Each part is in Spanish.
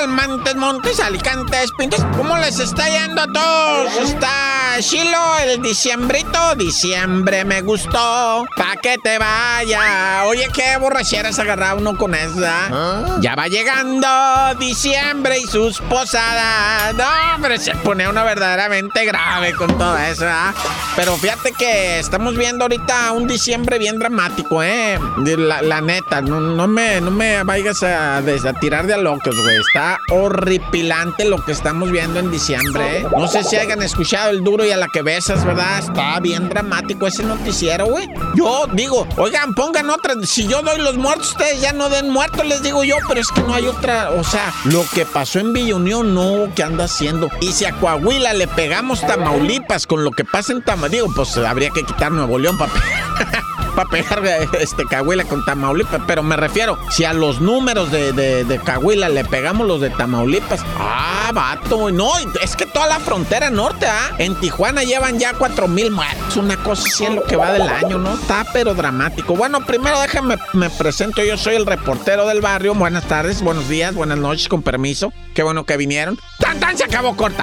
Calmantes, montes, alicantes, pintos. ¿Cómo les está yendo a todos? Está Chilo, el diciembrito. Diciembre me gustó. Pa' que te vaya. Oye, qué borrachera se agarra uno con esa. Ya va llegando diciembre y sus posadas. No, hombre, se pone uno verdaderamente grave con todo eso, ¿ah? Pero fíjate que estamos viendo ahorita un diciembre bien dramático, ¿eh? La, la neta, no, no, me, no me vayas a, a tirar de a locos, güey. Está horripilante lo que estamos viendo en diciembre, ¿eh? No sé si hayan escuchado el duro y a la que besas, ¿verdad? Está bien dramático ese noticiero, güey. Yo digo, oigan, pongan otra. Si yo doy los muertos, ustedes ya no den muertos, les digo yo, pero es que no hay otra. O sea, lo que pasó en Villa Unión, no, ¿qué anda haciendo? Y si a Coahuila le pegamos Tamaulipas con lo que pasa en Tamaulipas, digo, pues habría que quitar Nuevo León para pegar este Cahuila con Tamaulipas, pero me refiero, si a los números de, de, de Cahuila le pegamos los de Tamaulipas, ah, vato, no, es que toda la frontera norte, ah, en Tijuana llevan ya cuatro mil muertos, una cosa así en lo que va del año, ¿no? Está pero dramático. Bueno, primero déjenme, me presento, yo soy el reportero del barrio, buenas tardes, buenos días, buenas noches, con permiso, qué bueno que vinieron. ¡Tan, tan, se acabó corta!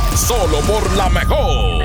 Solo por la mejor.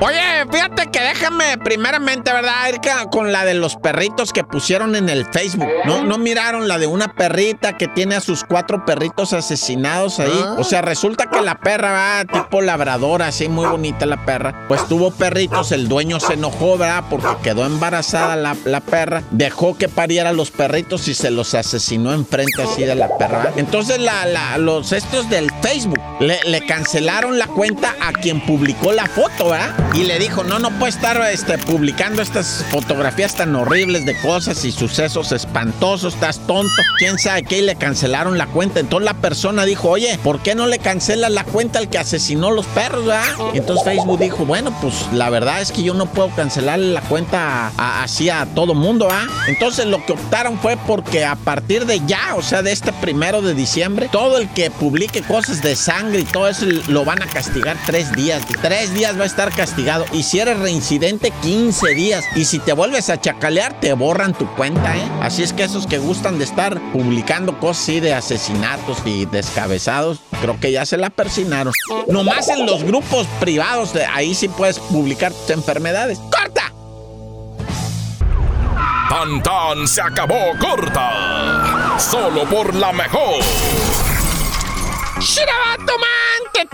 Oye, fíjate que déjame primeramente, ¿verdad? Ir con la de los perritos que pusieron en el Facebook. ¿No, no miraron la de una perrita que tiene a sus cuatro perritos asesinados ahí? O sea, resulta que la perra va tipo labradora, así muy bonita la perra. Pues tuvo perritos, el dueño se enojó, ¿verdad? Porque quedó embarazada la, la perra. Dejó que pariera los perritos y se los asesinó enfrente así de la perra. ¿verdad? Entonces la, la- los estos del Facebook le, cancelaron la cuenta a quien publicó la foto, ¿verdad? Y le dijo, no, no puede estar este, publicando estas fotografías tan horribles de cosas y sucesos espantosos, estás tonto, quién sabe qué, y le cancelaron la cuenta. Entonces la persona dijo, oye, ¿por qué no le cancelas la cuenta al que asesinó los perros, ¿verdad? Y entonces Facebook dijo, bueno, pues la verdad es que yo no puedo cancelarle la cuenta a- a- así a todo mundo, ¿ah? Entonces lo que optaron fue porque a partir de ya, o sea, de este primero de diciembre, todo el que publique cosas de sangre y todo eso lo van a castigar tres días. Tres días va a estar castigado. Y si eres reincidente, 15 días. Y si te vuelves a chacalear, te borran tu cuenta, ¿eh? Así es que esos que gustan de estar publicando cosas así de asesinatos y descabezados, creo que ya se la persinaron. Nomás en los grupos privados, ahí sí puedes publicar tus enfermedades. ¡Corta! Tan tan se acabó corta. Solo por la mejor. シラワットマン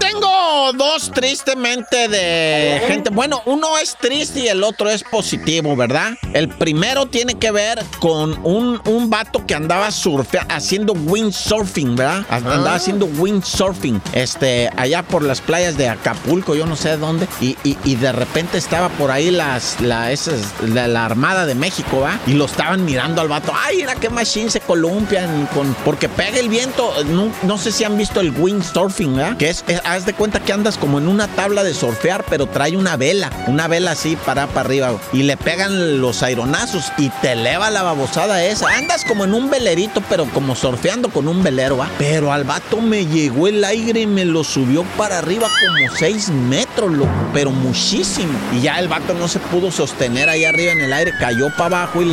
tengo dos tristemente de gente. Bueno, uno es triste y el otro es positivo, ¿verdad? El primero tiene que ver con un, un vato que andaba surfea, haciendo windsurfing, ¿verdad? Andaba haciendo windsurfing, este, allá por las playas de Acapulco, yo no sé dónde, y, y- y de repente estaba por ahí las, la, esas, la, la Armada de México, ¿va? Y lo estaban mirando al vato. Ay, mira qué machine se columpian con, porque pega el viento. No, no sé si han visto el windsurfing, ¿verdad? Que es, es- haz de cuenta que andas como en una tabla de surfear, pero trae una vela, una vela así para para arriba, y le pegan los aironazos y te eleva la babosada esa. Andas como en un velerito, pero como surfeando con un velero, ¿va? Pero al vato me llegó el aire y me lo subió para arriba como 6 metros, loco, pero muchísimo. Y ya el vato no se pudo sostener ahí arriba en el aire, cayó para abajo y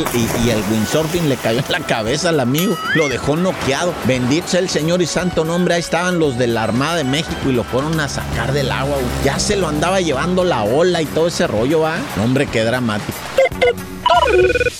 el windsurfing le cayó en la cabeza al amigo, lo dejó noqueado. Bendito sea el Señor y santo nombre, ahí estaban los de la Armada de México y lo fueron a sacar del agua, güey. Ya se lo andaba llevando la ola y todo ese rollo, ¿va? Hombre, qué dramático.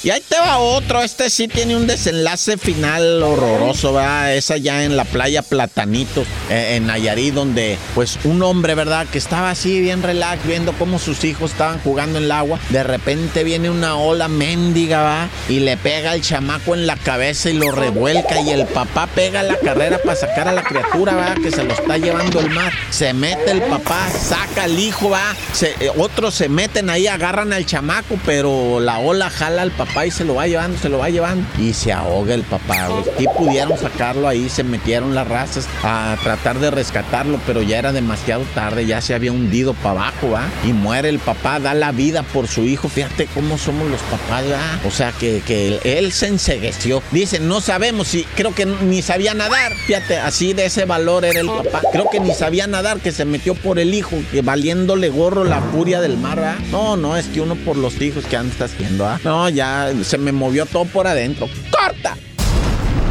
Y ahí te va otro. Este sí tiene un desenlace final horroroso, ¿verdad? Esa ya en la playa Platanito, eh, en Nayarit, donde pues un hombre, ¿verdad? Que estaba así bien relax, viendo cómo sus hijos estaban jugando en el agua. De repente viene una ola mendiga, ¿va? Y le pega al chamaco en la cabeza y lo revuelca. Y el papá pega la carrera para sacar a la criatura, ¿va? Que se lo está llevando el mar. Se mete el papá, saca al hijo, ¿va? Eh, otros se meten ahí, agarran al chamaco, pero la ola la jala al papá y se lo va llevando, se lo va llevando. Y se ahoga el papá, güey. Pudieron sacarlo ahí, se metieron las razas a tratar de rescatarlo, pero ya era demasiado tarde, ya se había hundido para abajo, ¿va? Y muere el papá, da la vida por su hijo. Fíjate cómo somos los papás, ¿va? O sea, que, que él se ensegueció. Dicen, no sabemos si, creo que ni sabía nadar. Fíjate, así de ese valor era el papá. Creo que ni sabía nadar, que se metió por el hijo, que valiéndole gorro la furia del mar, ¿va? No, no, es que uno por los hijos que anda haciendo, ¿ah? No, ya se me movió todo por adentro. ¡Corta!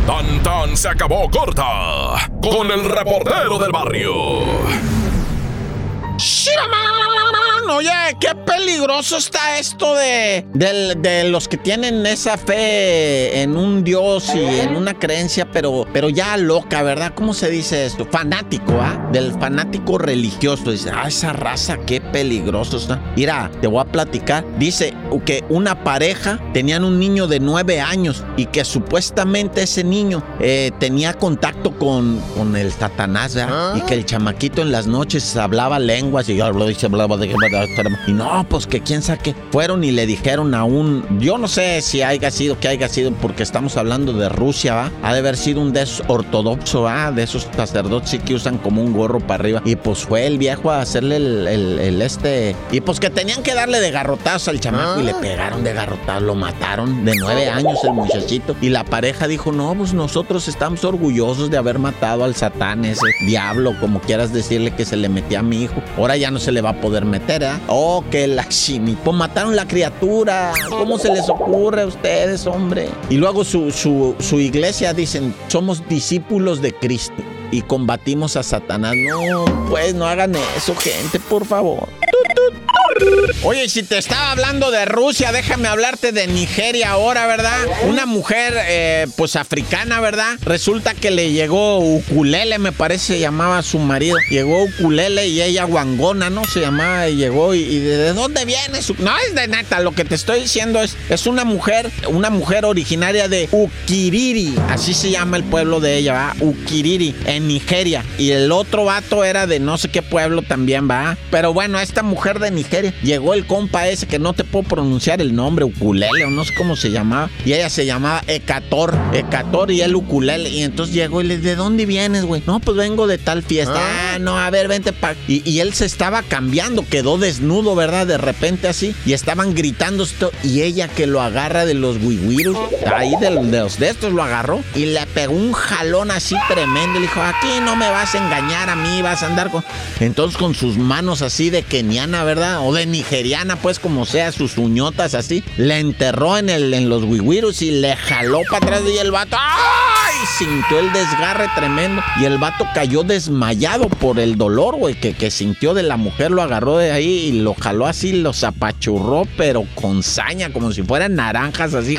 Tan tan se acabó corta con el reportero del barrio. Oye, qué peligroso está esto de, de, los que tienen esa fe en un Dios y en una creencia, pero, pero ya loca, ¿verdad? ¿Cómo se dice esto? Fanático, ¿ah? Del fanático religioso. Dice, ah, esa raza, qué peligroso está. Mira, te voy a platicar. Dice que una pareja tenían un niño de nueve años y que supuestamente ese niño eh, tenía contacto con, con el Satanás, ¿verdad? Y que el chamaquito en las noches hablaba lenguas y hablaba, hablaba de y no, pues que quién sabe Fueron y le dijeron a un. Yo no sé si haya sido, que haya sido, porque estamos hablando de Rusia, ¿va? Ha de haber sido un desortodoxo, ¿va? De esos sacerdotes que usan como un gorro para arriba. Y pues fue el viejo a hacerle el, este. Y pues que tenían que darle de garrotazo al chamaco y le ah. pegaron de garrotazo, lo mataron de nueve años el muchachito. Y la pareja dijo: No, pues nosotros estamos orgullosos de haber matado al satán, ese diablo, como quieras decirle que se le metía a mi hijo. Ahora ya no se le va a poder meter, ¿eh? Oh, que la Pues mataron la criatura. ¿Cómo se les ocurre a ustedes, hombre? Y luego su, su, su iglesia dicen, somos discípulos de Cristo y combatimos a Satanás. No, pues no hagan eso, gente, por favor. Oye, si te estaba hablando de Rusia, déjame hablarte de Nigeria ahora, ¿verdad? Una mujer, eh, pues africana, ¿verdad? Resulta que le llegó Ukulele, me parece, llamaba su marido. Llegó Ukulele y ella Wangona, ¿no? Se llamaba y llegó. ¿Y, de dónde viene? Su... No, es de neta, lo que te estoy diciendo es, es una mujer, una mujer originaria de Ukiriri, así se llama el pueblo de ella, ¿va? Ukiriri, en Nigeria. Y el otro vato era de no sé qué pueblo también, ¿va? Pero bueno, esta mujer de Nigeria Llegó el compa ese que no te puedo pronunciar el nombre, ukulele o no sé cómo se llamaba. Y ella se llamaba Ecator. Ecator y el ukulele. Y entonces llegó y le ¿de dónde vienes, güey? No, pues vengo de tal fiesta. Ah, ah no, a ver, vente pa. Y, él se estaba cambiando, quedó desnudo, ¿verdad? De repente así. Y estaban gritando esto. Y ella que lo agarra de los wiwirus, ahí de, los de estos lo agarró. Y le pegó un jalón así tremendo. Le dijo, aquí no me vas a engañar a mí, vas a andar con. Entonces con sus manos así de keniana, ¿verdad? de nigeriana, pues como sea, sus uñotas así, le enterró en, el, en los wiwirus y le jaló para atrás y el vato, ¡ay! Sintió el desgarre tremendo y el vato cayó desmayado por el dolor, güey, que, que sintió de la mujer, lo agarró de ahí y lo jaló así, lo zapachurró, pero con saña, como si fueran naranjas así.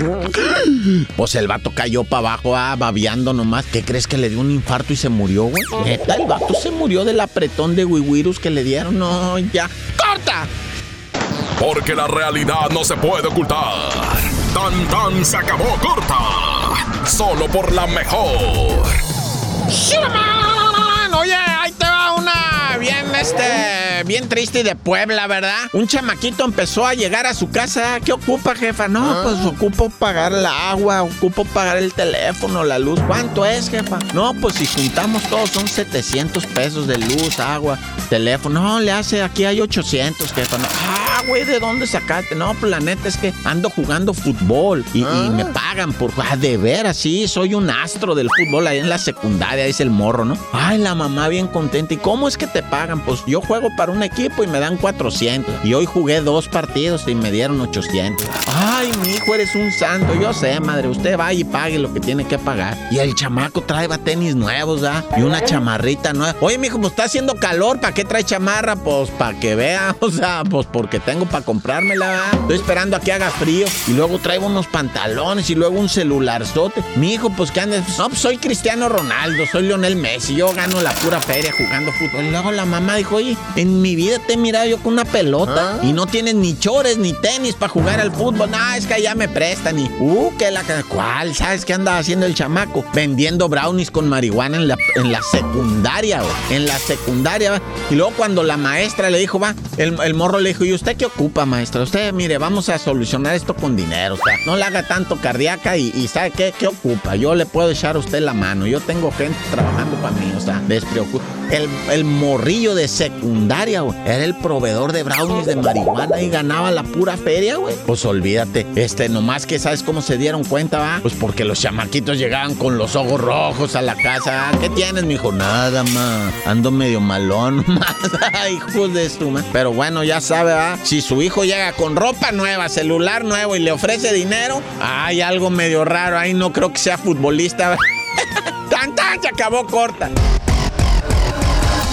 Pues el vato cayó para abajo, ah, babeando nomás. ¿Qué crees que le dio un infarto y se murió, güey? Neta, el vato se murió del apretón de wiwirus que le dieron. No, ya. ¡Corta! Porque la realidad no se puede ocultar. Tan tan se acabó corta. Solo por la mejor. Oye, bien triste de Puebla, ¿verdad? Un chamaquito empezó a llegar a su casa. ¿Qué ocupa, jefa? No, ah. pues ocupo pagar el agua, ocupo pagar el teléfono, la luz. ¿Cuánto es, jefa? No, pues si juntamos todos son 700 pesos de luz, agua, teléfono. No, le hace, aquí hay 800, jefa. No. Ah, güey, ¿de dónde sacaste? No, pues la neta es que ando jugando fútbol y, me ah. pagan por... Ah, de veras, sí, soy un astro del fútbol ahí en la secundaria, dice el morro, ¿no? Ay, la mamá bien contenta. ¿Y cómo es que te pagan? Pues yo juego para un equipo y me dan 400. Y hoy jugué dos partidos y me dieron 800. Ay, mi hijo, eres un santo. Yo sé, madre, usted va y pague lo que tiene que pagar. Y el chamaco trae tenis nuevos, ¿ah? Y una chamarrita nueva. Oye, mi hijo, pues está haciendo calor. ¿Para qué trae chamarra? Pues para que vea. O sea, pues porque tengo para comprármela. Estoy esperando a que haga frío. Y luego traigo unos pantalones y luego un celularzote. Mi hijo, pues que andes. No, pues soy Cristiano Ronaldo, soy Lionel Messi. Yo gano la pura feria jugando fútbol. Y luego la mamá dijo, oye, en en mi vida te he mirado yo con una pelota y no tienes ni chores ni tenis para jugar al fútbol. No, es que ya me prestan y, uh, que la... ¿Cuál? ¿Sabes qué anda haciendo el chamaco? Vendiendo brownies con marihuana en la, en la secundaria, En la secundaria, Y luego cuando la maestra le dijo, va, el, morro le dijo, ¿y usted qué ocupa, maestra? Usted, mire, vamos a solucionar esto con dinero. O sea, no le haga tanto cardíaca y, ¿sabe qué? ¿Qué ocupa? Yo le puedo echar a usted la mano. Yo tengo gente trabajando para mí, o sea, despreocupa. El, el morrillo de secundaria, güey, era el proveedor de brownies de marihuana y ganaba la pura feria, güey. Pues olvídate, este, nomás que sabes cómo se dieron cuenta, va. Pues porque los chamaquitos llegaban con los ojos rojos a la casa. ¿Qué tienes, mijo? Nada, ma. Ando medio malón, más. Hijos de su, ma. Pero bueno, ya sabe, va. Si su hijo llega con ropa nueva, celular nuevo y le ofrece dinero, hay algo medio raro ahí. No creo que sea futbolista. ¡Tan, tan! Se acabó corta.